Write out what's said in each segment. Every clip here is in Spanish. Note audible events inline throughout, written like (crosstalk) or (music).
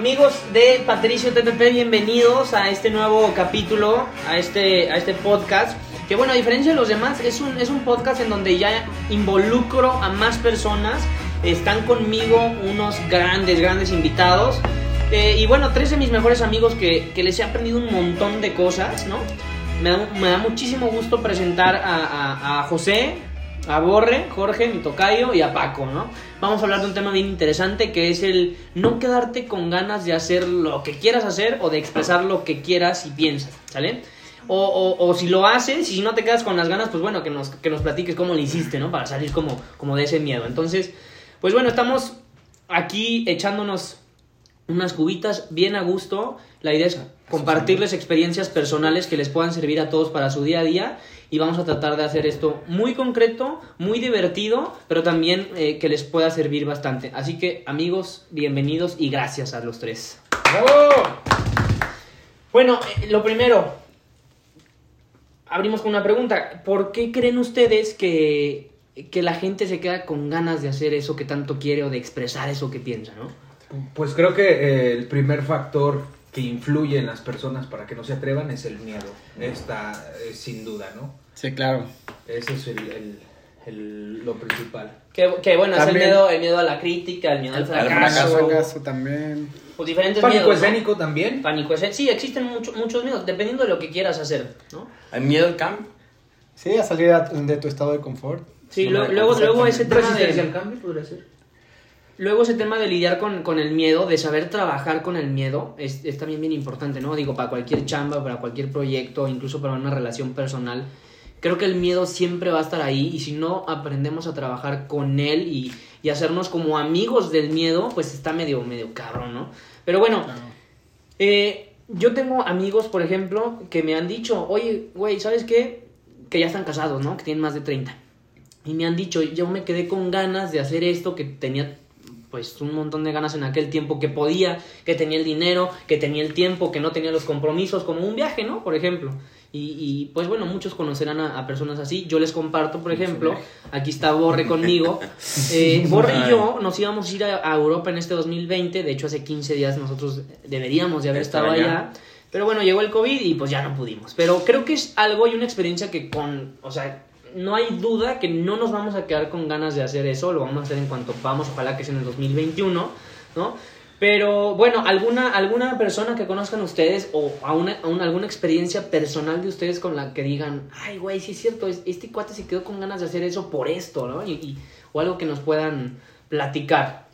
Amigos de Patricio TPP, bienvenidos a este nuevo capítulo, a este, a este podcast. Que bueno, a diferencia de los demás, es un, es un podcast en donde ya involucro a más personas. Están conmigo unos grandes, grandes invitados. Eh, y bueno, tres de mis mejores amigos que, que les he aprendido un montón de cosas, ¿no? Me da, muchísimo gusto presentar a José, a Borre, Jorge, mi tocayo y a Paco, ¿no? Vamos a hablar de un tema bien interesante que es el no quedarte con ganas de hacer lo que quieras hacer o de expresar lo que quieras y piensas, ¿sale? O, o- o si lo haces y si no te quedas con las ganas, pues bueno, que nos, que nos platiques cómo lo hiciste, ¿no? Para salir como, como de ese miedo. Entonces, pues bueno, estamos aquí echándonos unas cubitas bien a gusto. La idea es compartirles experiencias personales que les puedan servir a todos para su día a día y vamos a tratar de hacer esto muy concreto, muy divertido, pero también eh, que les pueda servir bastante. Así que amigos, bienvenidos y gracias a los tres. Bueno, eh, lo primero, abrimos con una pregunta. ¿Por qué creen ustedes que, que la gente se queda con ganas de hacer eso que tanto quiere o de expresar eso que piensa, no? Pues creo que eh, el primer factor que influye en las personas para que no se atrevan es el miedo. Esta es sin duda, ¿no? Sí, claro. Ese es el, el- el- lo principal. Que, que bueno, es el También- miedo, el miedo a la crítica, el miedo al Al fracaso. fracaso también. Pues diferentes Pánico miedos. ¿no? escénico también. Pánico escénico. Sí, existen mucho- muchos miedos, dependiendo de lo que quieras hacer, ¿no? ¿Hay miedo al cambio? Sí, a salir de tu estado de confort. Sí, No luego, luego, luego ese tema Resistencia al de, cambio podría ser. Luego ese tema de lidiar con, con el miedo, de saber trabajar con el miedo, es, es también bien importante, ¿no? Digo, para cualquier chamba, para cualquier proyecto, incluso para una relación personal. Creo que el miedo siempre va a estar ahí y si no aprendemos a trabajar con él y, y hacernos como amigos del miedo, pues está medio, medio cabrón, ¿no? Pero bueno, Claro. Eh, yo tengo amigos, por ejemplo, que me han dicho, oye, güey, ¿sabes qué? Que ya están casados, ¿no? Que tienen más de 30. Y me han dicho, yo me quedé con ganas de hacer esto que tenía pues un montón de ganas en aquel tiempo que podía, que tenía el dinero, que tenía el tiempo, que no tenía los compromisos, como un viaje, ¿no? Por ejemplo. Y, y, pues bueno, muchos conocerán a, a personas así. Yo les comparto, por ejemplo, aquí está Borre conmigo. (laughs) Eh, Borre y yo nos íbamos a ir a, a Europa en este 2020. De hecho, hace 15 días nosotros deberíamos de haber estado allá. allá. Pero bueno, llegó el COVID y pues ya no pudimos. Pero creo que es algo y una experiencia que con, o sea, no hay duda que no nos vamos a quedar con ganas de hacer eso. Lo vamos a hacer en cuanto vamos, ojalá que sea en el 2021, ¿no? Pero bueno, alguna, alguna persona que conozcan ustedes o a una, alguna experiencia personal de ustedes con la que digan, ay, güey, sí es cierto, es- este cuate se quedó con ganas de hacer eso por esto, ¿no? Y- o algo que nos puedan platicar,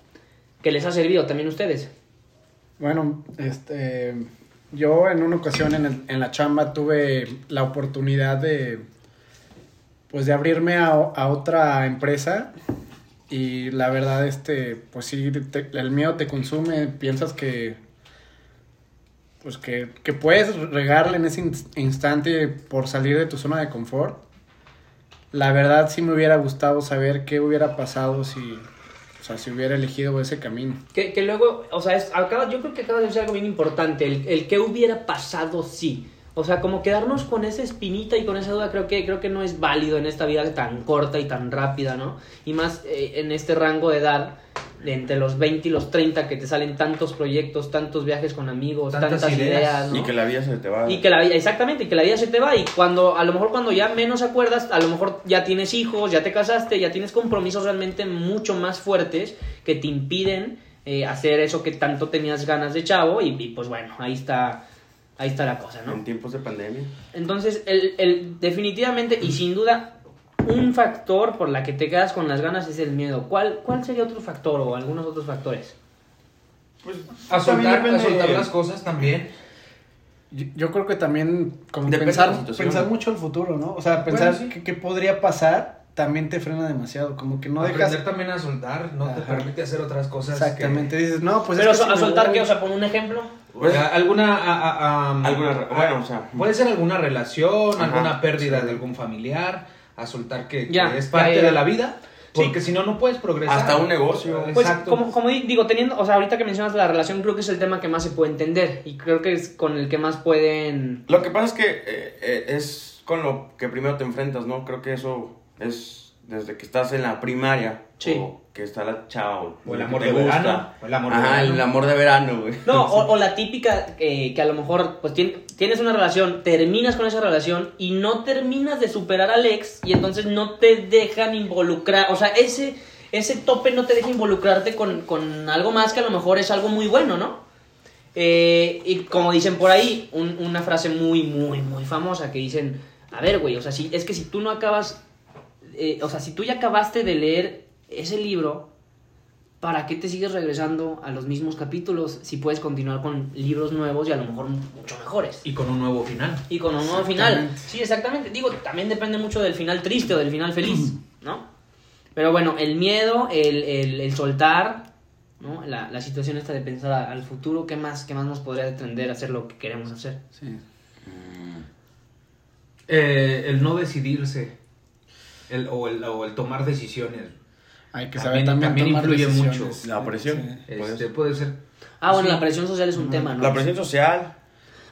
que les ha servido también a ustedes. Bueno, este, yo en una ocasión en, el- en la chamba tuve la oportunidad de, pues de abrirme a, a otra empresa y la verdad, este, pues sí, el miedo te consume, piensas que, pues que, que puedes regarle en ese in- instante por salir de tu zona de confort. La verdad sí me hubiera gustado saber qué hubiera pasado si, o sea, si hubiera elegido ese camino. Que, que luego, o sea, es, acaba- yo creo que acaba de decir algo bien importante, el, el que hubiera pasado sí. O sea, como quedarnos con esa espinita y con esa duda creo que, creo que no es válido en esta vida tan corta y tan rápida, ¿no? Y más eh, en este rango de edad, de entre los 20 y los 30, que te salen tantos proyectos, tantos viajes con amigos, tantas, Tantas ideas, ideas. ¿no? Y que la vida se te va. Y que la vida, exactamente, y que la vida se te va y cuando, a lo mejor cuando ya menos acuerdas, a lo mejor ya tienes hijos, ya te casaste, ya tienes compromisos realmente mucho más fuertes que te impiden eh, hacer eso que tanto tenías ganas de chavo y, y, pues bueno, ahí está, ahí está la cosa, ¿no? En tiempos de pandemia. Entonces, el, el, definitivamente y sin duda, un factor por la que te quedas con las ganas es el miedo. ¿Cuál, cuál sería otro factor o algunos otros factores? Pues A soltar, a las cosas también. Yo, yo creo que también como Depende de pensar, pensar mucho el futuro, ¿no? O sea, pensar Bueno, sí. qué, qué podría pasar también te frena demasiado, como que no Aprender dejas también a soltar no te permite hacer otras cosas. exactamente, dices, no, pues Pero es que a si soltar voy- qué, o sea, pon un ejemplo. O sea, alguna. a- a- a- Alguna bueno, o sea. Puede ser alguna relación, Ajá, alguna pérdida sí. de algún familiar, a soltar que, es parte ya, ya. de la vida. Sí. Porque si no, no puedes progresar. Hasta un negocio. Pues Exacto. como, como di- digo, teniendo, o sea, ahorita que mencionas la relación, creo que es el tema que más se puede entender y creo que es con el que más pueden... Lo que pasa es que eh, eh, es con lo que primero te enfrentas, ¿no? Creo que eso es desde que estás en la primaria, Sí. o que está la chava, o, O el amor de gusta. verano. O el amor de Ajá, verano. el amor de verano, güey. No, o, (laughs) o la típica eh, que a lo mejor pues tien- tienes una relación, terminas con esa relación y no terminas de superar al ex y entonces no te dejan involucrar, o sea, ese, ese tope no te deja involucrarte con, con algo más que a lo mejor es algo muy bueno, ¿no? Eh, y como dicen por ahí, un- una frase muy, muy, muy famosa que dicen, a ver, güey, o sea, si, es que si tú no acabas, eh, o sea, si tú ya acabaste de leer ese libro, ¿para qué te sigues regresando a los mismos capítulos si puedes continuar con libros nuevos y a lo mejor mucho mejores? Y con un nuevo final. Y con un nuevo final. Sí, exactamente. Digo, también depende mucho del final triste o del final feliz, ¿no? Pero bueno, el miedo, el, el- el soltar, ¿no? La, la situación esta de pensar al futuro, ¿qué más, ¿qué más nos podría detener a hacer lo que queremos hacer? Sí. Eh, el no decidirse. El, o, el, o el tomar decisiones. Hay que También- saber también, también tomar influye decisiones. mucho. La presión. Sí. Este, puede ser. Ah, bueno, Sí. la presión social es un tema, ¿no? La presión social.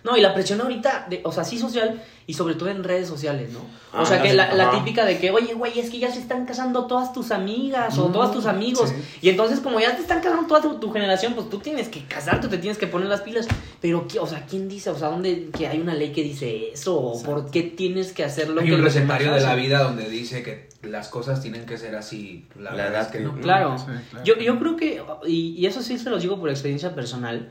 No, y la presión ahorita, de, o sea, sí social y sobre todo en redes sociales, ¿no? O Ah, sea, que la, la típica de que, oye, güey, es que ya se están casando todas tus amigas o Mm, todos tus amigos. sí. Y entonces, como ya te están casando toda tu, tu generación, pues tú tienes que casarte, te tienes que poner las pilas. Pero, ¿qué- o sea, ¿quién dice? O sea, ¿dónde que hay una ley que dice eso? ¿O por qué tienes que hacer lo Hay que un recetario de la vida donde dice que las cosas tienen que ser así. La, La verdad es que que- no. Claro. Sí, claro. Yo, yo creo que, y, y eso sí se los digo por experiencia personal,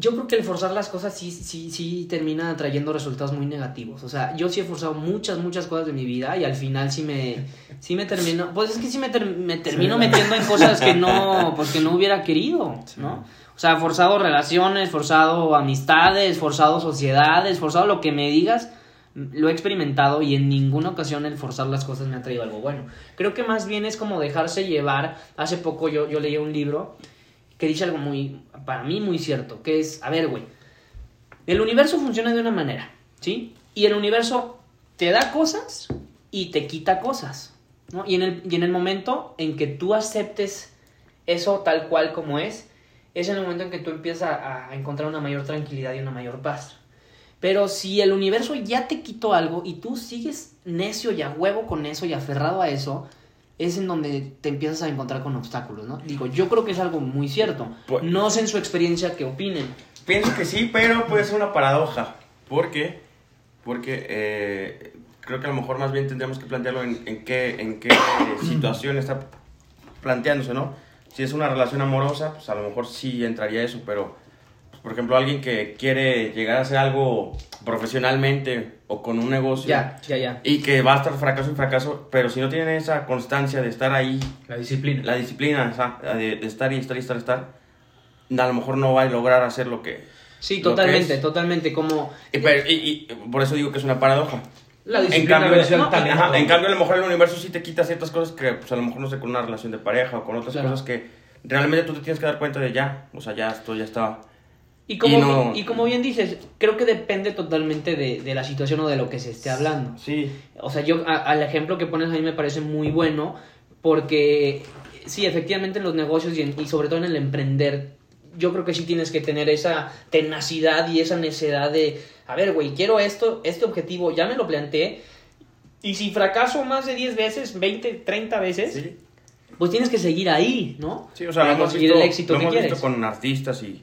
yo creo que el forzar las cosas sí, sí, sí termina trayendo resultados muy negativos. O sea, yo sí he forzado muchas, muchas cosas de mi vida y al final sí me, sí me termino, pues es que sí me, ter- me termino Sí. metiendo en cosas que no, (laughs) pues que no hubiera querido, ¿no? O sea, forzado relaciones, forzado amistades, forzado sociedades, forzado lo que me digas, lo he experimentado y en ninguna ocasión el forzar las cosas me ha traído algo bueno. Creo que más bien es como dejarse llevar. Hace poco yo, yo leí un libro que dice algo muy, para mí muy cierto, que es, a ver, güey, el universo funciona de una manera, ¿sí? Y el universo te da cosas y te quita cosas, ¿no? Y en el, y en el momento en que tú aceptes eso tal cual como es, es en el momento en que tú empiezas a, a encontrar una mayor tranquilidad y una mayor paz. Pero si el universo ya te quitó algo y tú sigues necio y a huevo con eso y aferrado a eso, es en donde te empiezas a encontrar con obstáculos, ¿no? Digo, yo creo que es algo muy cierto. Pues- No sé en su experiencia qué opinen. Pienso que sí, pero puede ser una paradoja. ¿Por qué? Porque eh, creo que a lo mejor más bien tendríamos que plantearlo en, en qué, en qué (coughs) situación está planteándose, ¿no? Si es una relación amorosa, pues a lo mejor sí entraría eso, pero, por ejemplo, alguien que quiere llegar a hacer algo profesionalmente o con un negocio Ya, ya, ya. y que va a estar fracaso en fracaso, pero si no tiene esa constancia de estar ahí La disciplina. la disciplina esa, de, de estar y estar y estar y estar, a lo mejor no va a lograr hacer lo que... Sí, lo que totalmente, totalmente. Como Y, pero- y- y por eso digo que es una paradoja. La En disciplina cambio, versus el no, talento. Ajá, en cambio, a lo mejor el universo sí te quita ciertas cosas que pues, a lo mejor no sé, con una relación de pareja o con otras Claro. cosas que realmente tú te tienes que dar cuenta de ya, o sea, ya esto ya está... Y como, Y no- y como bien dices, creo que depende totalmente de, de la situación o de lo que se esté hablando. Sí, O sea, yo a- al ejemplo que pones a mí me parece muy bueno porque sí, efectivamente en los negocios y, en- y sobre todo en el emprender, yo creo que sí tienes que tener esa tenacidad y esa necesidad de, a ver, güey, quiero esto, este objetivo, ya me lo planteé. Y si fracaso más de 10 veces, 20, 30 veces, sí. pues tienes que seguir ahí, ¿no? Sí, o sea, Para lo hemos conseguir visto, el éxito lo que hemos quieres. visto con artistas y,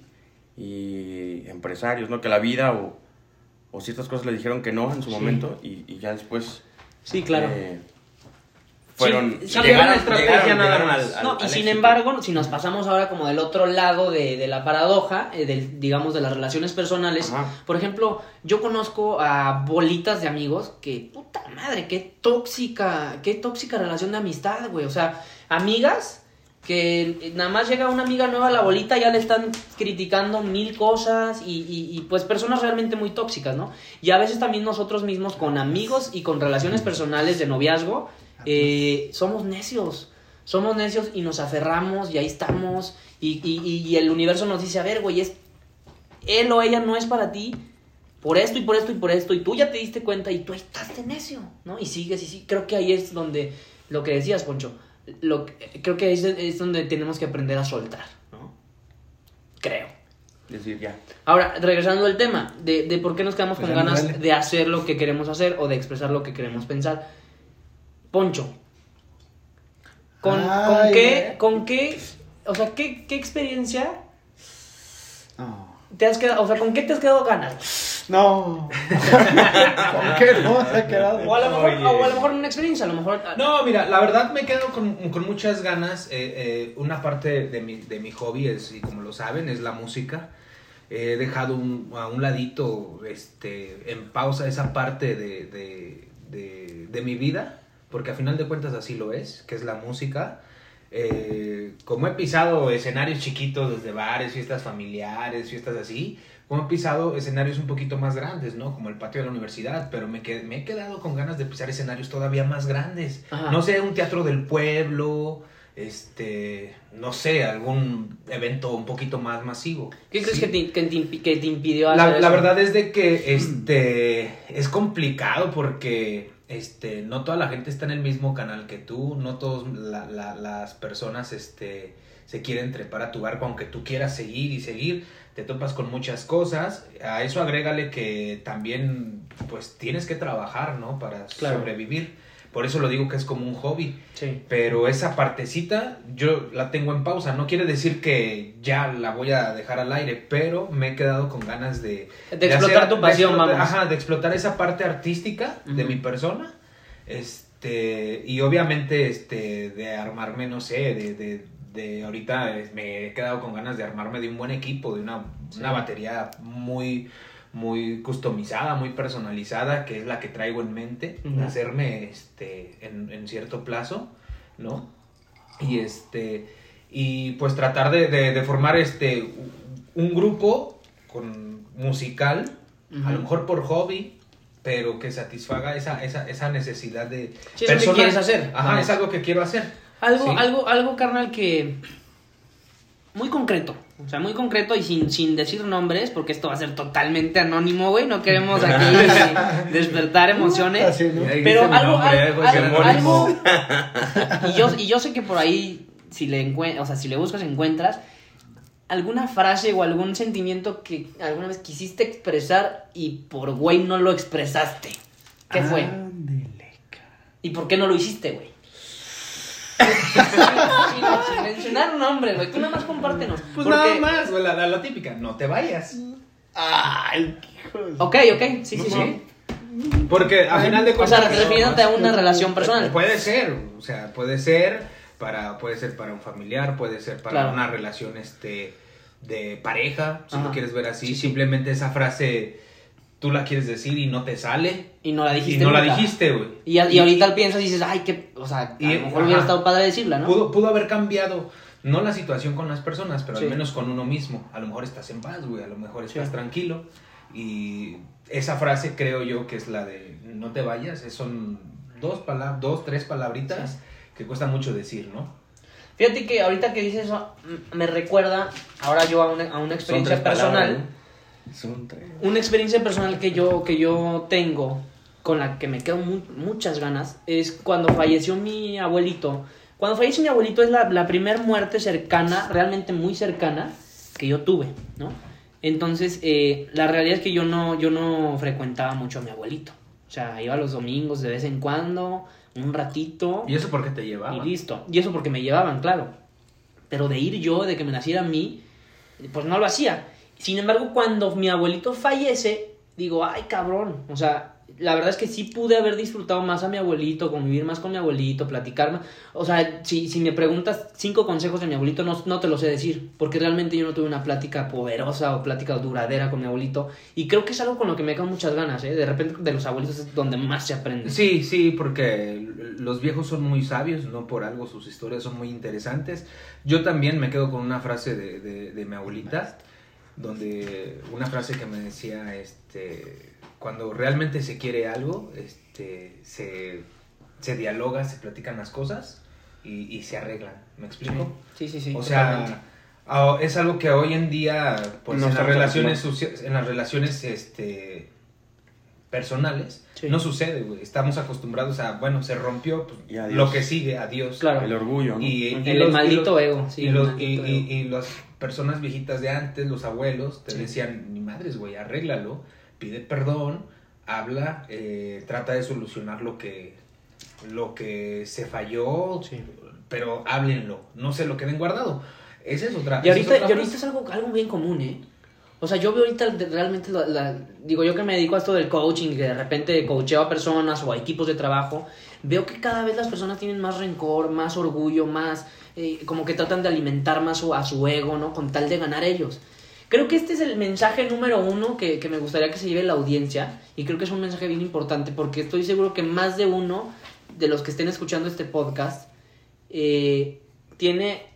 y empresarios, ¿no? Que la vida o, o ciertas cosas le dijeron que no en su Sí. momento y, y ya después... Sí, claro. eh, fueron... Sí, llegaron- llegaron- nada más. al- No, al- y al sin éxito. embargo, si nos pasamos ahora como del otro lado de, de la paradoja, eh, del, digamos, de las relaciones personales, Ajá. por ejemplo, yo conozco a bolitas de amigos que, puta madre, qué tóxica, qué tóxica relación de amistad, güey. O sea, amigas que nada más llega una amiga nueva a la bolita, ya le están criticando mil cosas y, y- y, pues personas realmente muy tóxicas, ¿no? Y a veces también nosotros mismos con amigos y con relaciones personales de noviazgo, eh, somos necios. Somos necios y nos aferramos y ahí estamos y, y- el universo nos dice, a ver, güey, es, él o ella no es para ti por esto y por esto y por esto y tú ya te diste cuenta y tú ahí estás de necio, ¿no? Y sigues y sí, creo que ahí es donde, lo que decías, Poncho, lo, creo que es, es donde tenemos que aprender a soltar, ¿no? Creo. Decir ya. Ahora, regresando al tema de, de por qué nos quedamos Pues con no ganas de hacer lo que queremos hacer o de expresar lo que queremos pensar. Poncho. ¿Con, Ay, con qué, con qué, o sea, qué, qué experiencia. Te has quedado, o sea, con qué te has quedado ganas? No. ¿Con qué no se ha quedado? O a lo mejor, Oye. o a lo mejor una experiencia, a lo mejor... No, mira, la verdad me quedo con, con muchas ganas. eh, eh, una parte de mi, de mi hobby es, y como lo saben, es la música. He dejado un- a un ladito, este, en pausa esa parte de, de, de- de mi vida, porque a final de cuentas así lo es, que es la música. Eh, como he pisado escenarios chiquitos desde bares, fiestas familiares, fiestas así, como he pisado escenarios un poquito más grandes, ¿no? Como el patio de la universidad, pero me, qued- me he quedado con ganas de pisar escenarios todavía más grandes. Ajá. No sé, un teatro del pueblo, este, no sé, algún evento un poquito más masivo. ¿Qué crees Sí. que, te, que, te impi- que te impidió hacer La, eso? la verdad es de que (clears throat) este es complicado porque este no toda la gente está en el mismo canal que tú, no todas las personas este se quieren trepar a tu barco aunque tú quieras seguir y seguir, te topas con muchas cosas, a eso agrégale que también pues tienes que trabajar, ¿no? Para Claro. sobrevivir. Por eso lo digo que es como un hobby. Sí. Pero esa partecita yo la tengo en pausa. No quiere decir que ya la voy a dejar al aire, pero me he quedado con ganas de... De explotar tu de pasión, explotar- vamos. Ajá, de explotar esa parte artística de mi persona. Este, y obviamente este, de armarme, no sé, de, de, de ahorita eh, me he quedado con ganas de armarme de un buen equipo, de una, una batería muy muy customizada, muy personalizada, que es la que traigo en mente, hacerme este en, en cierto plazo, ¿no? Y este y pues tratar de, de- de formar este un grupo con musical, a lo mejor por hobby, pero que satisfaga esa, esa, esa necesidad de Sí, es lo que quieres hacer. Ajá, Vamos. es algo que quiero hacer. Algo, Sí. algo, algo, carnal, que. Muy concreto. O sea, muy concreto y sin, sin decir nombres, porque esto va a ser totalmente anónimo, güey. No queremos aquí (laughs) despertar emociones. Pero algo, nombre, algo, (laughs) y, yo, y yo sé que por ahí, si le, o sea, si le buscas, encuentras alguna frase o algún sentimiento que alguna vez quisiste expresar y por güey no lo expresaste. ¿Qué fue? ¿Y por qué no lo hiciste, güey? Sin, mencionar nombres, güey. Tú nada más compártenos. Pues Porque- nada más, güey, la, la, la típica, no te vayas. Ay, hijo de- Ok, ok, sí, sí, sí. Porque a final de O cuentas. sea, refiriéndote a una relación personal. Puede ser, o sea, puede ser para, puede ser para un familiar, puede ser para Claro. una relación este de pareja, si Ajá. lo quieres ver así. Sí, sí. Simplemente esa frase tú la quieres decir y no te sale. Y no la dijiste. y no la nunca. dijiste, güey. Y, y ahorita piensas y dices, ay, que. O sea, a Y- lo mejor hubiera ajá. estado padre decirla, ¿no? Pudo, pudo haber cambiado, no la situación con las personas, pero Sí. al menos con uno mismo. A lo mejor estás en paz, güey, a lo mejor estás Sí. tranquilo. Y esa frase creo yo que es la de no te vayas, son dos, palabras dos tres palabritas que cuesta mucho decir, ¿no? Fíjate que ahorita que dices eso, me recuerda ahora yo a una, a una experiencia tres palabras, personal. ¿No? Son tres. Una experiencia personal que yo, que yo tengo, con la que me quedo mu- muchas ganas, es cuando falleció mi abuelito. Cuando falleció mi abuelito es la, la primera muerte cercana, realmente muy cercana, que yo tuve, ¿no? Entonces, eh, la realidad es que yo no, yo no frecuentaba mucho a mi abuelito. O sea, iba los domingos de vez en cuando, un ratito. ¿Y eso por qué te llevaba? Y listo. Y eso porque me llevaban, claro. Pero de ir yo, de que me naciera a mí, pues no lo hacía. Sin embargo, cuando mi abuelito fallece, digo, ay cabrón. O sea, la verdad es que sí pude haber disfrutado más a mi abuelito, convivir más con mi abuelito, platicar más. O sea, si, si me preguntas cinco consejos de mi abuelito, no, no te los sé decir. Porque realmente yo no tuve una plática poderosa o plática duradera con mi abuelito. Y creo que es algo con lo que me quedan muchas ganas, ¿eh? De repente de los abuelitos es donde más se aprende. Sí, sí, porque los viejos son muy sabios, no por algo sus historias son muy interesantes. Yo también me quedo con una frase de, de- de mi abuelita, donde una frase que me decía, este, cuando realmente se quiere algo, este, se, se dialoga, se platican las cosas y, y se arreglan. ¿Me explico? Sí, sí, sí. o sea, ah, es algo que hoy en día, pues No en las relaciones, en las relaciones, este, personales, Sí. no sucede, güey. Estamos acostumbrados a, bueno, se rompió, pues, Y adiós. lo que sigue, adiós. Claro. El orgullo, ¿no? Y, y El los- maldito los- ego, sí, y, el los- maldito y- y- ego. y las personas viejitas de antes, los abuelos, te Sí. decían, ni madres, güey, arréglalo, pide perdón, habla, eh, trata de solucionar lo que, lo que se falló, Sí. pero háblenlo, no se lo queden guardado. Esa es otra. Y ahorita, es otra y ahorita es algo, algo bien común, ¿eh? O sea, yo veo ahorita realmente, la, digo yo que me dedico a esto del coaching, que de repente coacheo a personas o a equipos de trabajo, veo que cada vez las personas tienen más rencor, más orgullo, más, eh, como que tratan de alimentar más a su ego, ¿no? Con tal de ganar ellos. Creo que este es el mensaje número uno que, que me gustaría que se lleve la audiencia y creo que es un mensaje bien importante porque estoy seguro que más de uno de los que estén escuchando este podcast eh, tiene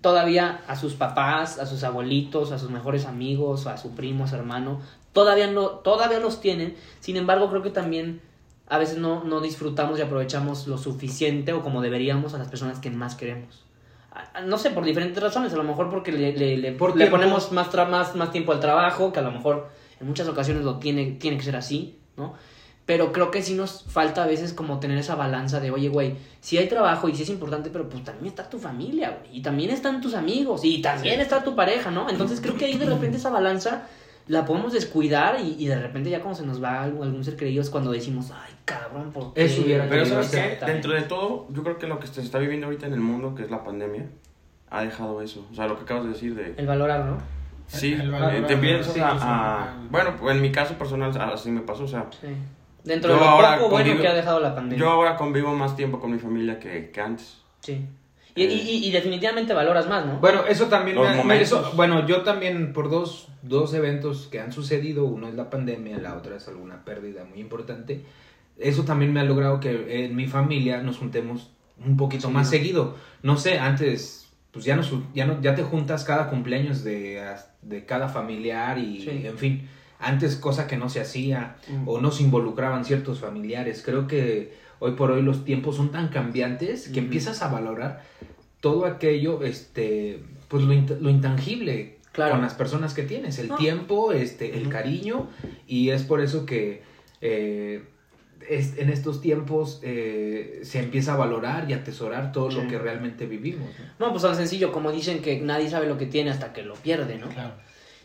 todavía a sus papás, a sus abuelitos, a sus mejores amigos, a su primo, a su hermano, todavía, no, todavía los tienen, sin embargo creo que también a veces no, no disfrutamos y aprovechamos lo suficiente o como deberíamos a las personas que más queremos. A- a- No sé, por diferentes razones, a lo mejor porque le, le, le- Por le ponemos más, tra- más, más tiempo al trabajo, que a lo mejor en muchas ocasiones lo tiene, tiene que ser así, ¿no? Pero creo que sí nos falta a veces como tener esa balanza de, oye, güey, sí hay trabajo y sí es importante, pero pues también está tu familia, güey, y también están tus amigos, y también está tu pareja, ¿no? Entonces creo que ahí de repente esa balanza la podemos descuidar y, y de repente ya cuando se nos va algún, algún ser querido es cuando decimos, ay, cabrón, ¿por qué? Eso hubiera Pero ¿sabes qué? Dentro de todo, yo creo que lo que se está viviendo ahorita en el mundo, que es la pandemia, ha dejado eso. O sea, lo que acabas de decir de... El valorar, ¿no? Sí, El eh, valor te empiezas sí, a, a-. Bueno, pues en mi caso personal así me pasó, o sea... Sí. Dentro Yo de lo ahora poco bueno convivo- que ha dejado la pandemia. Yo ahora convivo más tiempo con mi familia que, que antes. Sí. Y, y, y- y definitivamente valoras más, ¿no? Bueno, eso también Los me- eso- bueno, yo también por dos, dos eventos que han sucedido, uno es la pandemia, la otra es alguna pérdida muy importante. Eso también me ha logrado que en mi familia nos juntemos un poquito más seguido. No sé, antes pues ya no su- ya no ya te juntas cada cumpleaños de, de cada familiar y Sí. en fin, antes cosa que no se hacía Mm. o no se involucraban ciertos familiares. Creo que hoy por hoy los tiempos son tan cambiantes que empiezas a valorar todo aquello, este, pues lo, int- lo intangible Claro. con las personas que tienes, el No. tiempo, este, el cariño, y es por eso que eh, es- en estos tiempos eh, se empieza a valorar y atesorar todo Sí. lo que realmente vivimos. ¿no? No, pues tan sencillo, como dicen que nadie sabe lo que tiene hasta que lo pierde, ¿no? Claro.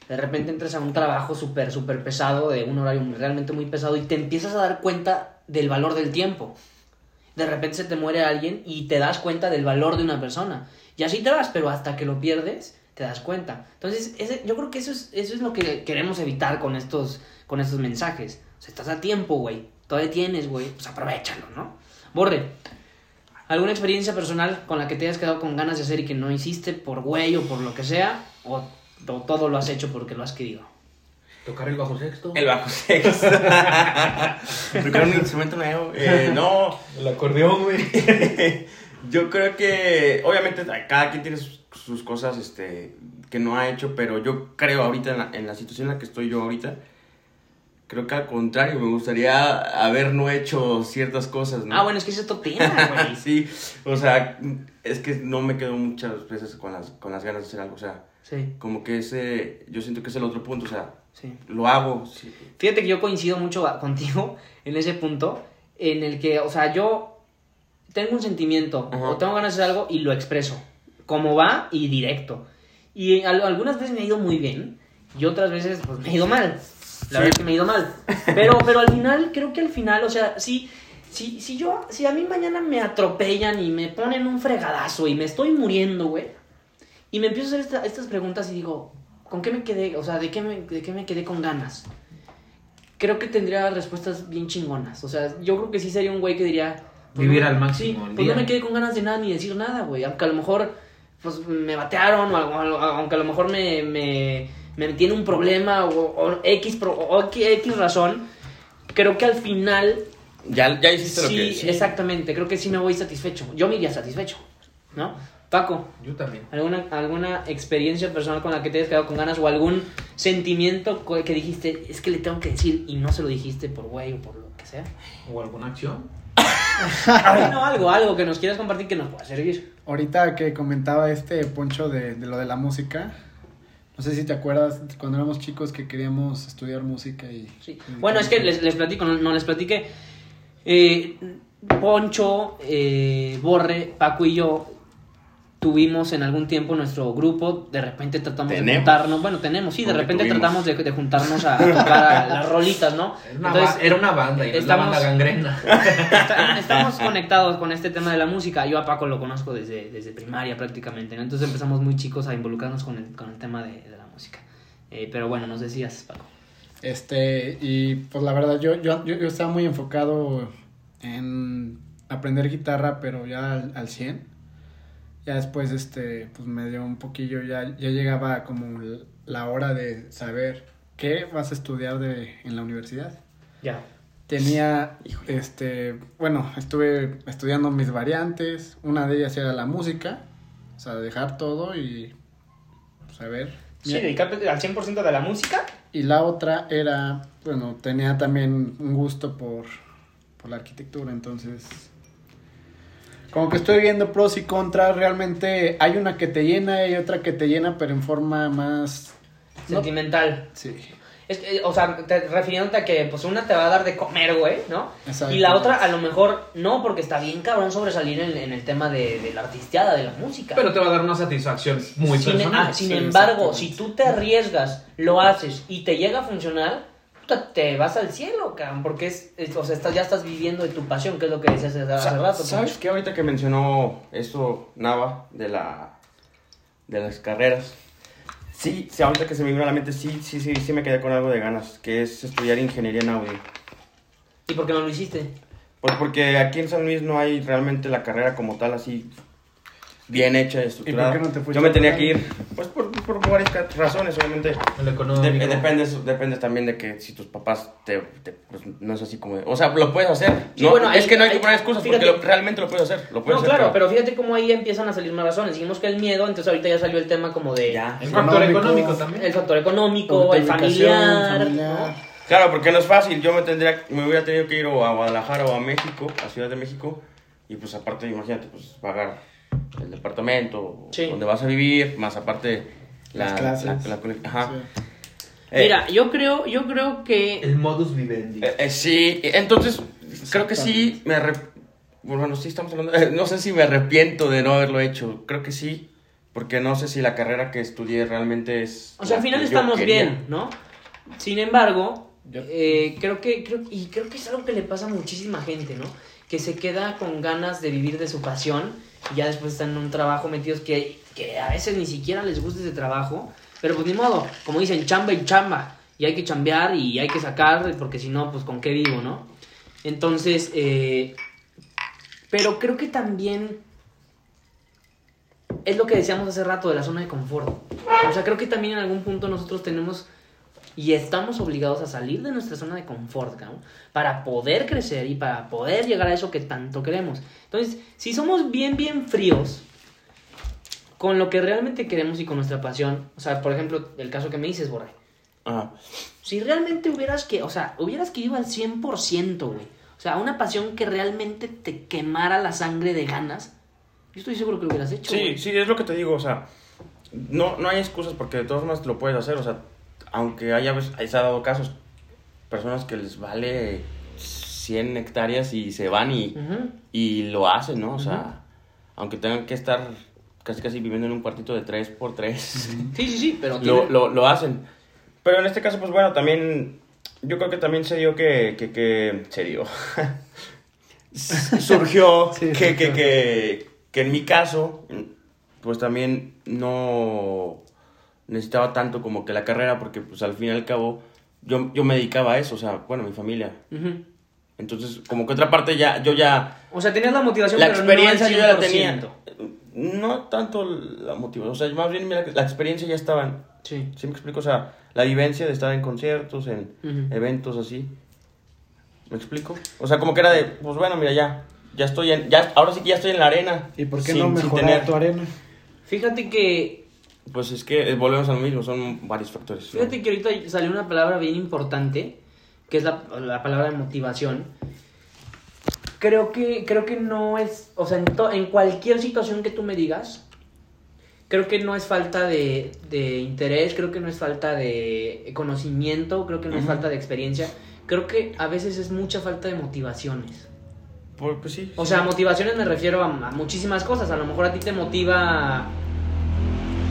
De repente entras a un trabajo súper, súper pesado, de un horario realmente muy pesado, y te empiezas a dar cuenta del valor del tiempo. De repente se te muere alguien y te das cuenta del valor de una persona. Y así te vas, pero hasta que lo pierdes, te das cuenta. Entonces, ese- yo creo que eso es, eso es lo que queremos evitar con estos, con estos mensajes. O sea, estás a tiempo, güey. Todavía tienes, güey. Pues aprovechalo, ¿no? Borre, ¿alguna experiencia personal con la que te hayas quedado con ganas de hacer y que no hiciste por güey o por lo que sea? ¿O, o todo lo has hecho porque lo has querido? Tocar el bajo sexto. El bajo sexto. (laughs) Tocar un instrumento nuevo. Eh, no, El acordeón, güey. (laughs) yo creo que obviamente cada quien tiene sus, sus cosas este, que no ha hecho, pero yo creo ahorita en la, en la situación en la que estoy yo ahorita, creo que al contrario, me gustaría haber no hecho ciertas cosas, ¿no? Ah, bueno, es que ese es otro tema, güey. (laughs) sí, o sea, es que no me quedo muchas veces con las, con las ganas de hacer algo, o sea, Sí, como que ese, yo siento que es el otro punto, o sea, sí. lo hago, sí. Fíjate que yo coincido mucho contigo (laughs) en ese punto, en el que, o sea, yo tengo un sentimiento Ajá. o tengo ganas de hacer algo y lo expreso, como va y directo. Y al- algunas veces me ha ido muy bien y otras veces pues me ha ido mal. La Sí. verdad es que me ha ido mal. Pero, pero al (laughs) final, creo que al final, o sea, si, si, si yo, si a mí mañana me atropellan y me ponen un fregadazo y me estoy muriendo, güey, y me empiezo a hacer esta- estas preguntas y digo, ¿con qué me quedé? O sea, ¿de qué me, de qué me quedé con ganas? Creo que tendría respuestas bien chingonas. O sea, yo creo que sí sería un güey que diría... pues, Vivir no- al máximo Sí, el pues día. no me quedé con ganas de nada ni decir nada, güey. Aunque a lo mejor pues me batearon o, algo- aunque a lo mejor me, me, me en un problema o, o X, pro- o X razón. Creo que al final Ya, ya hiciste lo sí, que... sí. exactamente. Creo que sí me voy satisfecho. Yo me iría satisfecho, ¿no? Paco, Yo también. ¿alguna, ¿alguna experiencia personal con la que te hayas quedado con ganas o algún sentimiento que dijiste, es que le tengo que decir y no se lo dijiste por güey o por lo que sea? ¿O alguna acción? no, algo, algo que nos quieras compartir que nos pueda servir. Ahorita que comentaba este Poncho de, de lo de la música, no sé si te acuerdas cuando éramos chicos que queríamos estudiar música y... Sí. y- Bueno, es que les, les platico, no, no les platiqué. Eh, Poncho, eh, Borre, Paco y yo tuvimos en algún tiempo nuestro grupo, de repente tratamos de juntarnos, bueno, tenemos, sí, de repente tuvimos. tratamos de, de juntarnos a, a tocar a las rolitas, ¿no? Era una, ba- era una banda y no es la estamos- banda gangrena. (laughs) Está- estamos conectados con este tema de la música. Yo a Paco lo conozco desde, desde primaria prácticamente, ¿no? Entonces empezamos muy chicos a involucrarnos con el, con el tema de, de la música. Eh, pero bueno, nos decías, Paco. Este, y pues la verdad, yo, yo, yo, yo estaba muy enfocado en aprender guitarra, pero ya al, al 100. Ya después, este, pues me dio un poquillo, ya, ya llegaba como la hora de saber qué vas a estudiar de, en la universidad. Ya. Tenía, este, bueno, estuve estudiando mis variantes. Una de ellas era la música, o sea, dejar todo y pues, a ver. Sí, dedicarte al 100% de la música. Y la otra era, bueno, tenía también un gusto por, por la arquitectura, entonces... Como que estoy viendo pros y contras, realmente hay una que te llena y otra que te llena, pero en forma más... no- Sentimental. Sí. Es que, o sea, te, refiriéndote a que pues una te va a dar de comer, güey, ¿no? Exacto. Y la otra a lo mejor no, porque está bien cabrón sobresalir en, en el tema de, de la artisteada, de la música. Pero te va a dar una satisfacción muy sin, personal. ah, sin Sí, embargo, si tú te arriesgas, lo haces y te llega a funcionar, te vas al cielo, cabrón, porque es, es- o sea, estás, ya estás viviendo de tu pasión, que es lo que decías hace, hace rato. pues. ¿Sabes qué? Ahorita que mencionó esto Nava de la de las carreras. Sí, sí, ahorita que se me vino a la mente, sí, sí, sí, sí me quedé con algo de ganas, que es estudiar ingeniería en audio. ¿Y por qué no lo hiciste? Pues porque aquí en San Luis no hay realmente la carrera como tal así bien hecha y estructurada. qué no te fuiste Yo me tenía que ir, pues por, por varias razones, obviamente. El De- económico. dependes, dependes también de que si tus papás te, te- pues, no es así como de- o sea lo puedes hacer Sí, no, bueno, es ahí- que no hay ahí- que poner excusas fíjate. porque lo- realmente lo puedes hacer lo puedes No, hacer, claro, pero fíjate cómo ahí empiezan a salir más razones. Dijimos que el miedo, entonces ahorita ya salió el tema como de ya El factor Económico. también. el factor económico, el familiar. familiar. ¿no? claro porque no es fácil yo me tendría me hubiera tenido que ir o a Guadalajara o a México a Ciudad de México y pues aparte imagínate pues pagar el departamento Sí. donde vas a vivir más aparte la, Las clases. la- la- ajá. Sí. Eh, Mira, yo creo, yo creo que El modus vivendi. Eh, eh, sí, entonces creo que sí me bueno, sí estamos hablando, eh, no sé si me arrepiento de no haberlo hecho, creo que sí, porque no sé si la carrera que estudié realmente es... O sea, al final estamos quería. bien, ¿no? Sin embargo, eh, creo que, creo, y creo que es algo que le pasa a muchísima gente, ¿no? Que se queda con ganas de vivir de su pasión y ya después están en un trabajo metidos que, que a veces ni siquiera les gusta ese trabajo, pero pues ni modo, como dicen, chamba y chamba, y hay que chambear y hay que sacar, porque si no, pues con qué vivo, ¿no? Entonces, eh, pero creo que también es lo que decíamos hace rato de la zona de confort. O sea, creo que también en algún punto nosotros tenemos y estamos obligados a salir de nuestra zona de confort, cabrón, para poder crecer y para poder llegar a eso que tanto queremos. Entonces, si somos bien, bien fríos con lo que realmente queremos y con nuestra pasión, o sea, por ejemplo, el caso que me dices, Borre, Ajá. si realmente hubieras que, o sea, hubieras querido al 100%, güey, o sea, una pasión que realmente te quemara la sangre de ganas, yo estoy seguro que lo hubieras hecho. Sí, güey. sí, es lo que te digo, o sea, no, no hay excusas porque de todas formas lo puedes hacer, o sea, aunque haya, ahí se ha dado casos, personas que les vale 100 hectáreas y se van y, y lo hacen, ¿no? O sea, aunque tengan que estar casi casi viviendo en un cuartito de 3 por 3 Sí, sí, sí, pero lo, lo, lo hacen. Pero en este caso, pues bueno, también, yo creo que también se dio que, que, que se dio. (laughs) Surgió Sí, que. Que, que, que en mi caso, pues también no necesitaba tanto como que la carrera, porque pues al fin y al cabo yo, yo me dedicaba a eso, o sea, bueno, mi familia. Entonces, como que otra parte ya, yo ya, O sea, tenías la motivación, la pero no experiencia al yo ya la 100%. tenía. No tanto la motivación, o sea, más bien mira, la experiencia ya estaba Sí. ¿Sí me explico? O sea, la vivencia de estar en conciertos, en eventos así. ¿Me explico? O sea, como que era de, pues bueno, mira, ya, ya estoy en, ya, ahora sí que ya estoy en la arena. ¿Y por qué sin- no mejorar tener- tu arena? Fíjate que Pues es que eh, volvemos a lo mismo, son varios factores. ¿no? Fíjate que ahorita salió una palabra bien importante, que es la, la palabra de motivación. Creo que, creo que no es, o sea, en, to- en cualquier situación que tú me digas, creo que no es falta de, de interés, creo que no es falta de conocimiento, creo que no es Ujú. falta de experiencia, creo que a veces es mucha falta de motivaciones. Por- pues sí. O sea, motivaciones me refiero a, a muchísimas cosas. A lo mejor a ti te motiva.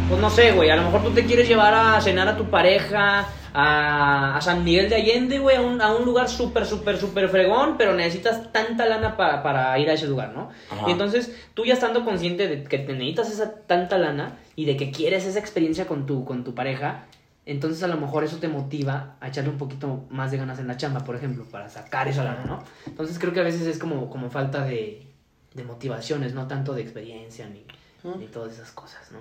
Pues no sé, güey. A lo mejor tú te quieres llevar a cenar a tu pareja a, a San Miguel de Allende, güey. A un, a un lugar súper, súper, súper fregón. Pero necesitas tanta lana pa- para ir a ese lugar, ¿no? Ajá. Y entonces tú ya estando consciente de que te necesitas esa tanta lana y de que quieres esa experiencia con tu, con tu pareja. Entonces a lo mejor eso te motiva a echarle un poquito más de ganas en la chamba, por ejemplo, para sacar esa lana, ¿no? Entonces creo que a veces es como, como falta de, de motivaciones, no tanto de experiencia ni, ni todas esas cosas, ¿no?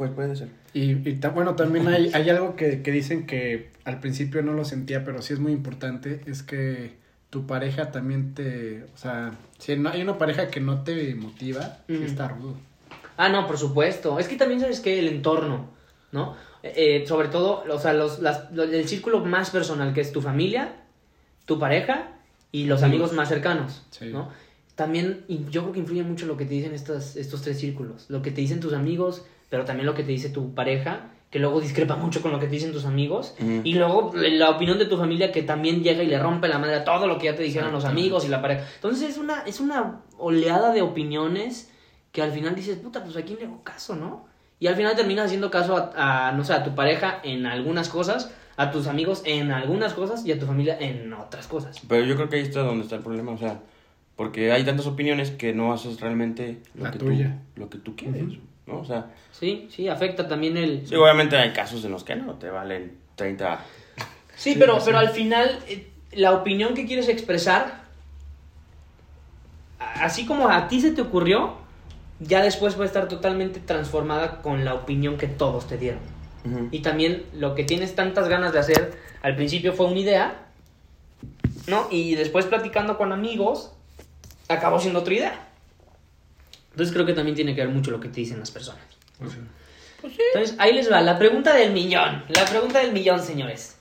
Pues puede ser. Y, y ta- bueno, también hay, hay algo que, que dicen que al principio no lo sentía, pero sí es muy importante, es que tu pareja también te, o sea, si no, hay una pareja que no te motiva, sí Ujú. está rudo. Ah, no, por supuesto. Es que también sabes que el entorno, ¿no? Eh, sobre todo, o sea, los, las- el círculo más personal que es tu familia, tu pareja y los amigos más cercanos, Sí. ¿no? También, y yo creo que influye mucho lo que te dicen estos, estos tres círculos. Lo que te dicen tus amigos, pero también lo que te dice tu pareja, que luego discrepa mucho con lo que te dicen tus amigos. Y luego la opinión de tu familia que también llega y le rompe la madre a todo lo que ya te dijeron los amigos y la pareja. Entonces es una, es una oleada de opiniones que al final dices, puta, pues a quién le hago caso, ¿no? Y al final terminas haciendo caso a, a, no sé, a tu pareja en algunas cosas, a tus amigos en algunas cosas y a tu familia en otras cosas. Pero yo creo que ahí está donde está el problema, o sea, porque hay tantas opiniones que no haces realmente lo La que tuya. tú lo que tú quieres, ¿no? O sea, Sí, sí, afecta también el... sí, obviamente hay casos en los que no te valen 30 Sí, Sí, pero, pero al final, eh, la opinión que quieres expresar, así como a ti se te ocurrió, ya después va a estar totalmente transformada con la opinión que todos te dieron. Y también lo que tienes tantas ganas de hacer al principio fue una idea, ¿no? Y después platicando con amigos, acabó siendo otra idea. Entonces creo que también tiene que ver mucho lo que te dicen las personas. Entonces, ahí les va, la pregunta del millón. La pregunta del millón, señores.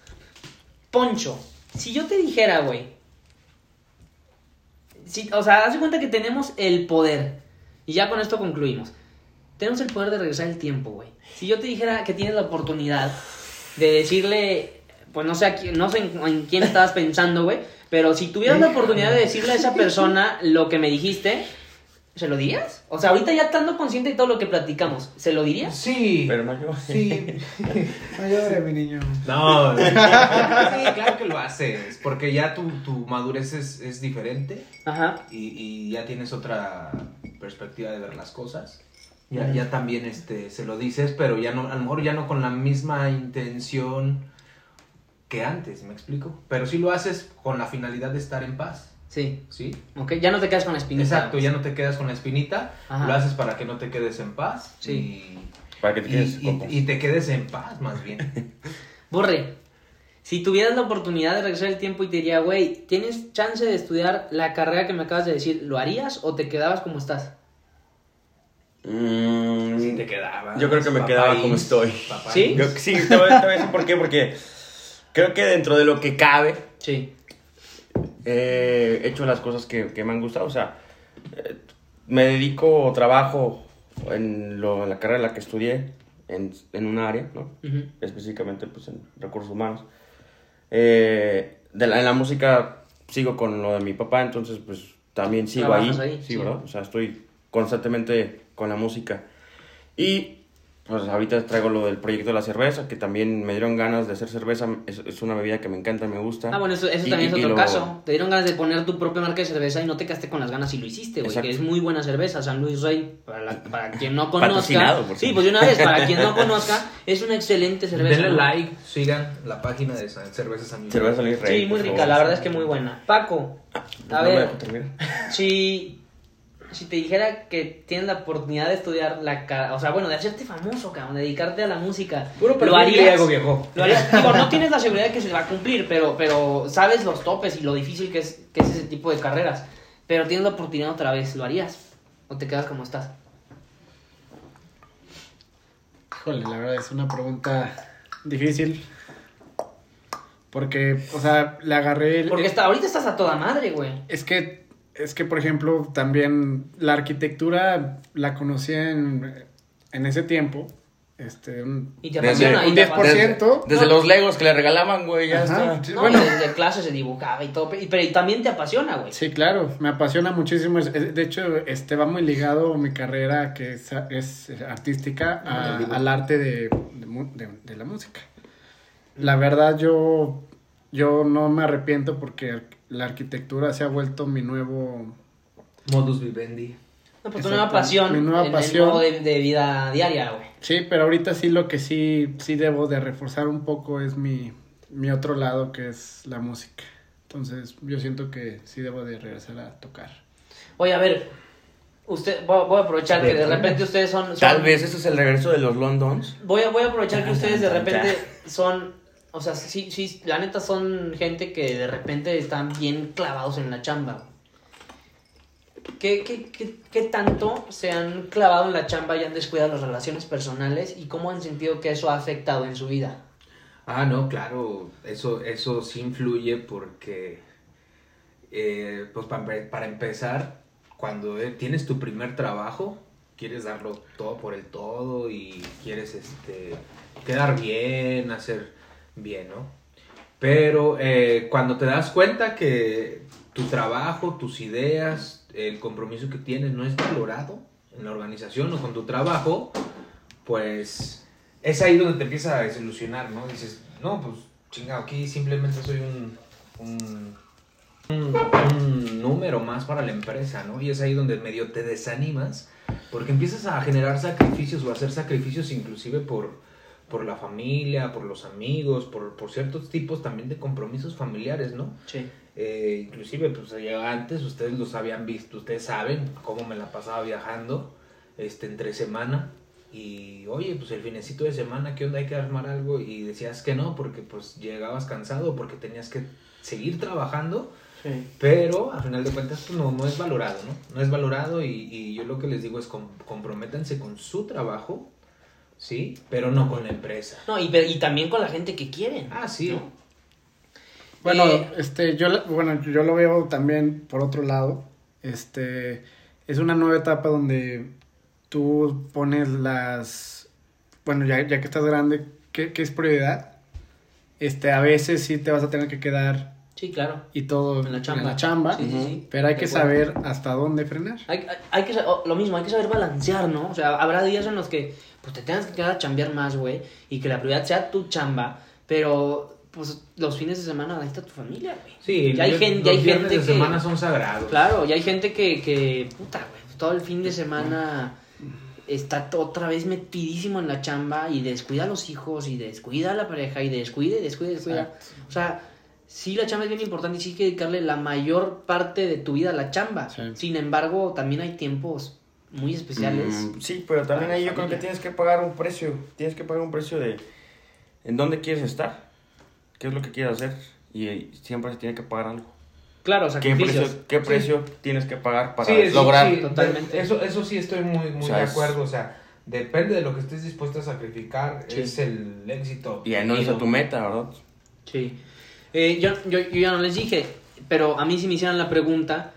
Poncho, si yo te dijera, güey. Si, o sea, haz de cuenta que tenemos el poder. Y ya con esto concluimos. Tenemos el poder de regresar el tiempo, güey. Si yo te dijera que tienes la oportunidad de decirle. Pues no sé, a quién- no sé en, en quién estabas pensando, güey. Pero si tuvieras la oportunidad de decirle a esa persona lo que me dijiste, ¿se lo dirías? O sea, ahorita ya estando consciente de todo lo que platicamos, ¿se lo dirías? Sí. Pero no. Sí. (laughs) No llore, mi niño. No, (laughs) sí, claro que lo haces, porque ya tu, tu madurez es, es diferente Ajá. y, y ya tienes otra perspectiva de ver las cosas. Ya, ya también este, se lo dices, pero ya no, a lo mejor ya no con la misma intención que antes, ¿me explico? Pero sí lo haces con la finalidad de estar en paz, Sí. ¿sí? Ok, ya no te quedas con la espinita. Exacto, ya no te quedas con la espinita, Ajá. lo haces para que no te quedes en paz Sí. Para que te y, quedes y- con y te quedes en paz más bien. (laughs) Borre, si tuvieras la oportunidad de regresar el tiempo y te diría, güey, tienes chance de estudiar la carrera que me acabas de decir, ¿lo harías o te quedabas como estás? Mm, Si te quedabas. Yo creo que me quedaba como estoy. papá ¿Sí? Yo- sí, te voy, te voy a decir por qué, porque creo que dentro de lo que cabe, Sí. eh, he hecho las cosas que, que me han gustado. O sea, eh, me dedico o trabajo en, lo, en la carrera en la que estudié, en, en un área, ¿no? Específicamente pues, en recursos humanos. Eh, de la, en la música sigo con lo de mi papá, entonces pues también sigo ahí, ahí, sí, sí. ¿verdad? O sea, estoy constantemente con la música. Y pues ahorita traigo lo del proyecto de la cerveza, que también me dieron ganas de hacer cerveza, es, es una bebida que me encanta, me gusta. Ah, bueno, eso, eso Y- también y- es otro lo- caso. Te dieron ganas de poner tu propia marca de cerveza y no te quedaste con las ganas y lo hiciste, güey. Que es muy buena cerveza, San Luis Rey. Para, la- para quien no conozca. por Sí, pues de una vez, para quien no (laughs) conozca, es una excelente cerveza. Denle ¿no? like, sigan la página de San- Cervezas San Miguel. Cerveza Luis Rey. Sí, muy rica, favor. la verdad es que muy buena. Paco, Pues a no me ver, dejo terminar. Si, te dijera que tienes la oportunidad de estudiar la cara, o sea, bueno, de hacerte famoso, cabrón, de dedicarte a la música, Puro ¿lo harías? griego, viejo. Lo harías. Digo, no tienes la seguridad de que se va a cumplir, pero, pero sabes los topes y lo difícil que es, que es ese tipo de carreras. Pero tienes la oportunidad otra vez, ¿lo harías? ¿O te quedas como estás? Híjole, la verdad es una pregunta difícil. Porque, o sea, le agarré el... Porque está, ahorita estás a toda madre, güey. Es que, es que, por ejemplo, también la arquitectura la conocí en, en ese tiempo este, un, Y te Desde- apasiona. y un te 10%. apasiona. Desde, desde No. los legos que le regalaban, güey, ya Ajá, está. sí, No, bueno. desde clase se dibujaba y todo. y- Pero y también te apasiona, güey. Sí, claro, me apasiona muchísimo. De hecho, este va muy ligado mi carrera, que es, es artística, a- al arte de, de- de la música. La verdad, yo, yo no me arrepiento porque la arquitectura se ha vuelto mi nuevo... Modus vivendi. No, pues tu nueva pasión. Mi nueva en pasión. El modo de, de vida diaria, güey. Sí, pero ahorita sí lo que sí, sí debo de reforzar un poco es mi, mi otro lado, que es la música. Entonces, yo siento que sí debo de regresar a tocar. Oye, a ver. Usted, voy, voy a aprovechar que de repente ustedes son. son- Tal vez ese es el regreso de los Londons. Voy a, voy a aprovechar que ustedes de repente son. O sea, sí, sí, la neta son gente que de repente están bien clavados en la chamba. güey. ¿Qué, qué, qué, qué tanto se han clavado en la chamba y han descuidado las relaciones personales y cómo han sentido que eso ha afectado en su vida? Ah, no, claro, eso, eso sí influye porque, eh, pues para, para empezar, cuando eh, tienes tu primer trabajo, quieres darlo todo por el todo y quieres este, quedar bien, hacer bien, ¿no? Pero eh, cuando te das cuenta que tu trabajo, tus ideas, el compromiso que tienes no es valorado en la organización o con tu trabajo, pues es ahí donde te empieza a desilusionar, ¿no? Dices, no, pues chingado, aquí simplemente soy un, un, número más para la empresa, ¿no? Y es ahí donde medio te desanimas porque empiezas a generar sacrificios o a hacer sacrificios inclusive por, por la familia, por los amigos, por, por ciertos tipos también de compromisos familiares, ¿no? Sí. Eh, inclusive, pues ya antes ustedes los habían visto, ustedes saben cómo me la pasaba viajando este, entre semana. Y oye, pues el finecito de semana, ¿qué onda? Hay que armar algo. Y decías que no, porque pues llegabas cansado, porque tenías que seguir trabajando. Sí. Pero a final de cuentas pues, no, no es valorado, ¿no? No es valorado y, y yo lo que les digo es com- comprométanse con su trabajo, ¿sí? Pero no con la empresa. No, y, pero- y también con la gente que quieren. Ah, sí. ¿no? Bueno, Eh, este, yo, la- bueno, yo lo veo también por otro lado. Este, es una nueva etapa donde tú pones las, bueno, ya, ya que estás grande, ¿qué, qué es prioridad? Este, a veces sí te vas a tener que quedar Sí, claro. y todo En la chamba. chamba, Sí, sí, sí. pero hay que saber hasta dónde frenar. Hay, hay, hay que lo mismo, hay que saber balancear, ¿no? O sea, habrá días en los que pues te tengas que quedar a chambear más, güey, y que la prioridad sea tu chamba, pero pues los fines de semana ahí está tu familia, güey. Sí, Ya hay ya hay los gente de que- semana son sagrados. Claro, y hay gente que, que puta, güey, todo el fin de semana está otra vez metidísimo en la chamba y descuida a los hijos y descuida a la pareja y descuida y descuida y descuida. Exacto. O sea, sí la chamba es bien importante y sí hay que dedicarle la mayor parte de tu vida a la chamba. Sí. Sin embargo, también hay tiempos muy especiales. Mm, sí, pero también ahí yo creo que familia. tienes que pagar un precio. Tienes que pagar un precio de en dónde quieres estar, qué es lo que quieres hacer y eh, siempre se tiene que pagar algo. Claro, ¿Qué sacrificios. precio, qué precio tienes que pagar para Sí, sí, lograr? sí, Totalmente. Eso, eso sí estoy muy, muy O sea, de es- acuerdo. O sea, depende de lo que estés dispuesto a sacrificar, Sí. es el éxito. Y ahí no es a tu meta, ¿verdad? Sí. Eh, yo, yo, yo ya no les dije, pero a mí si me hicieran la pregunta,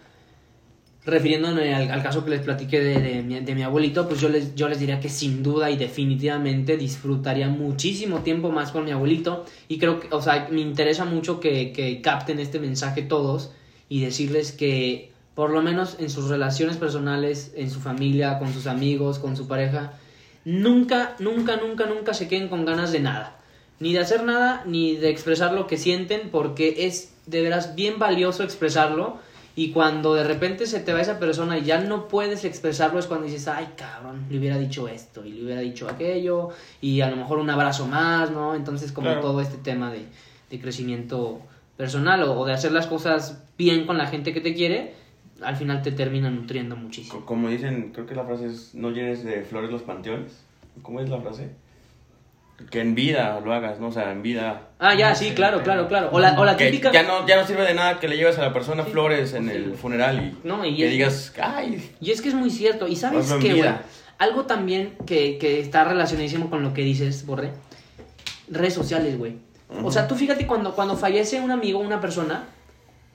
refiriéndome al, al caso que les platiqué de, de mi, abuelito, pues yo les, yo les diría que sin duda y definitivamente disfrutaría muchísimo tiempo más con mi abuelito. Y creo que, o sea, me interesa mucho que, que capten este mensaje todos y decirles que por lo menos en sus relaciones personales, en su familia, con sus amigos, con su pareja, nunca, nunca, nunca, nunca se queden con ganas de nada. Ni de hacer nada, ni de expresar lo que sienten, porque es de veras bien valioso expresarlo. Y cuando de repente se te va esa persona y ya no puedes expresarlo, es cuando dices, ay cabrón, le hubiera dicho esto y le hubiera dicho aquello, y a lo mejor un abrazo más, ¿no? Entonces, como Claro. todo este tema de, de crecimiento personal o, o de hacer las cosas bien con la gente que te quiere, al final te termina nutriendo muchísimo. Co- Como dicen, creo que la frase es no llenes de flores los panteones. ¿Cómo es la frase? Que en vida lo hagas, ¿no? O sea, en vida. Ah, ya, sí, claro, claro, claro. O la, o la Que típica... ya no, ya no sirve de nada que le lleves a la persona Sí. flores en Sí. el funeral y, No, y que es- digas, ay, Y es que es muy cierto. Y sabes qué, güey. Algo también que, que está relacionadísimo con lo que dices, Borre. Redes sociales, güey. O sea, tú fíjate cuando, cuando fallece un amigo, una persona,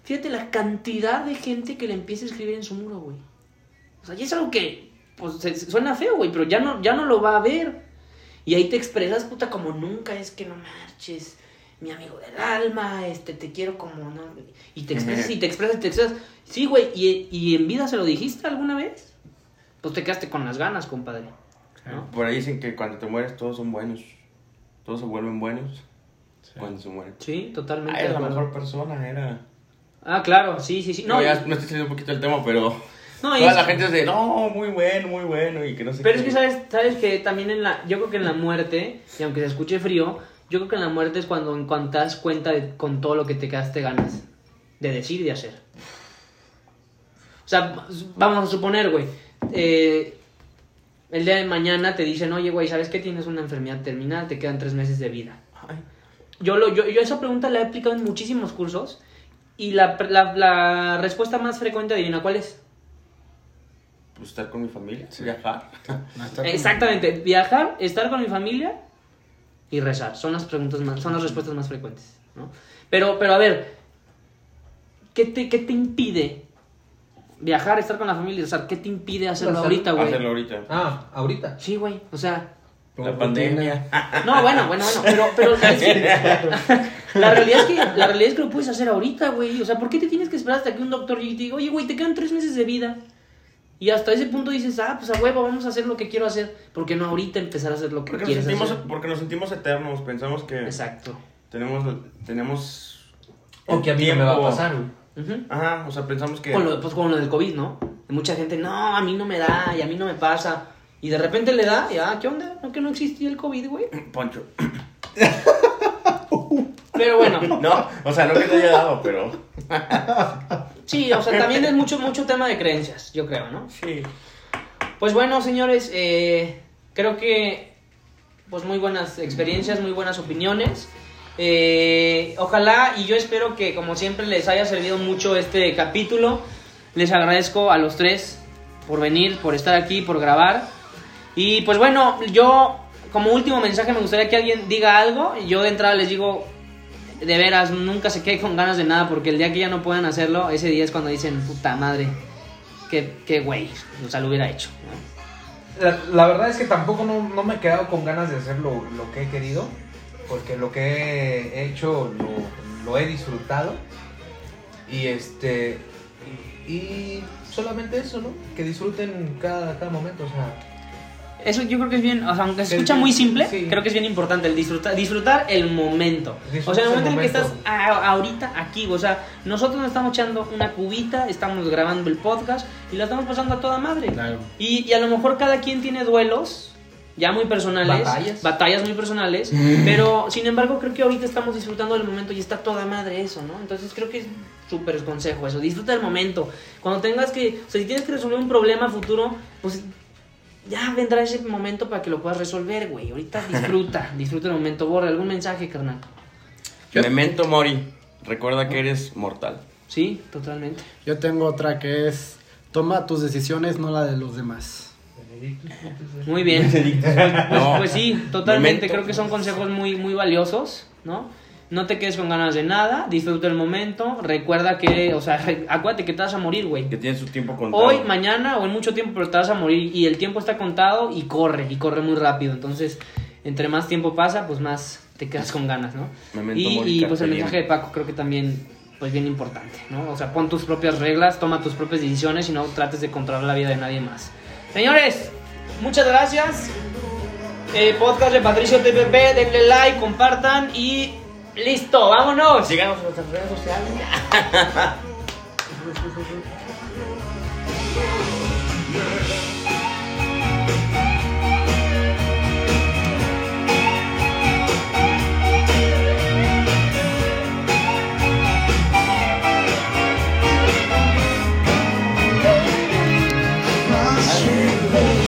fíjate la cantidad de gente que le empieza a escribir en su muro, güey. O sea, y es algo que, pues, suena feo, güey, pero ya no, ya no lo va a ver. Y ahí te expresas, puta, como nunca, es que no marches, mi amigo del alma, este, te quiero como, no. Y te expresas, y te expresas, y te expresas. Sí, güey, ¿y, y en vida se lo dijiste alguna vez? Pues te quedaste con las ganas, compadre. ¿no? Por ahí dicen que cuando te mueres todos son buenos. Todos se vuelven buenos cuando se mueren. Sí, totalmente. Ah, era la mejor persona, era... Ah, claro, sí, sí, sí. No, No, ya y- me estoy saliendo un poquito del tema, pero... no, Toda la gente de, no, muy bueno, muy bueno, y que no sé Pero qué. es que sabes, sabes que también en la, yo creo que en la muerte, y aunque se escuche frío, yo creo que en la muerte es cuando, en cuanto te das cuenta de con todo lo que te quedaste ganas de decir y de hacer. O sea, vamos a suponer, güey, eh, el día de mañana te dicen, oye, güey, ¿sabes que tienes una enfermedad terminal? Te quedan tres meses de vida. Ay, Yo, lo, yo, yo esa pregunta la he aplicado en muchísimos cursos y la, la, la respuesta más frecuente, adivina cuál es. Pues estar con mi familia, viajar. No, Exactamente, viajar, estar con mi familia y rezar. Son las preguntas más, son las respuestas más frecuentes, ¿no? Pero, pero a ver, ¿qué te, qué te impide viajar, estar con la familia y rezar? ¿Qué te impide hacerlo ahorita, güey? Hacerlo ahorita. Ah, ahorita. Sí, güey, o sea, La pandemia. no, bueno, bueno, bueno, pero, pero (laughs) es que- la realidad es que la realidad es que lo puedes hacer ahorita, güey. O sea, ¿por qué te tienes que esperar hasta que un doctor llegue y te diga, oye, güey, te quedan tres meses de vida? Y hasta ese punto dices, ah, pues a huevo, vamos a hacer lo que quiero hacer. ¿Por qué no ahorita empezar a hacer lo que Porque nos, quieres sentimos, hacer? porque nos sentimos eternos, pensamos que Exacto. tenemos, tenemos O que a mí no me va a pasar. Ajá, o sea, pensamos que... Con lo, pues con lo del COVID, ¿no? Mucha gente, no, a mí no me da y a mí no me pasa. Y de repente le da, y ah, ¿qué onda? ¿No que no existía el COVID, güey? (coughs) Poncho. Pero bueno, No, o sea, no que te haya dado, pero... (laughs) sí, o sea, también es mucho, mucho tema de creencias, yo creo, ¿no? Sí. Pues bueno, señores, eh, creo que pues muy buenas experiencias, muy buenas opiniones. Eh, ojalá y yo espero que como siempre les haya servido mucho este capítulo. Les agradezco a los tres por venir, por estar aquí, por grabar. Y pues bueno, yo como último mensaje me gustaría que alguien diga algo. Yo de entrada les digo, de veras, nunca se quede con ganas de nada porque el día que ya no puedan hacerlo, ese día es cuando dicen, puta madre, qué, qué güey, o sea, lo hubiera hecho. la verdad es que tampoco no, no me he quedado con ganas de hacer lo, lo que he querido, porque lo que he hecho lo, lo he disfrutado. Y este. Y solamente eso, ¿no? Que disfruten cada, cada momento, o sea. Eso yo creo que es bien, o sea, aunque se escucha muy simple, sí. creo que es bien importante el disfrutar, disfrutar el momento. Disfrutas o sea, el momento el en el que estás momento. a- ahorita aquí, o sea, nosotros nos estamos echando una cubita, estamos grabando el podcast y la estamos pasando a toda madre. Claro. Y, y a lo mejor cada quien tiene duelos ya muy personales, Batallas. batallas muy personales, (laughs) pero sin embargo creo que ahorita estamos disfrutando del momento y está toda madre eso, ¿no? Entonces creo que es súper consejo eso, disfruta del momento. Cuando tengas que, o sea, si tienes que resolver un problema futuro, pues ya vendrá ese momento para que lo puedas resolver, güey. Ahorita (laughs) disfruta, disfruta el momento. Borra algún mensaje, carnal. Memento Mori. Recuerda que eres mortal. Sí, totalmente. Yo tengo otra que es, toma tus decisiones, no la de los demás. Muy bien. (laughs) No. Pues sí, totalmente. Memento. Creo que son consejos muy, muy valiosos, ¿no? No te quedes con ganas de nada, disfruta el momento, recuerda que, o sea, acuérdate que te vas a morir, güey. Que tiene su tiempo contado. Hoy, mañana o en mucho tiempo, pero te vas a morir y el tiempo está contado y corre, y corre muy rápido. Entonces, entre más tiempo pasa, pues más te quedas con ganas, ¿no? Memento Y, y, pues el mensaje de Paco creo que también, pues bien importante, ¿no? O sea, pon tus propias reglas, toma tus propias decisiones y no trates de controlar la vida de nadie más. Señores, muchas gracias. Eh, podcast de Patricio TPP, denle like, compartan y listo, vámonos. Síganos en nuestras redes sociales. (laughs)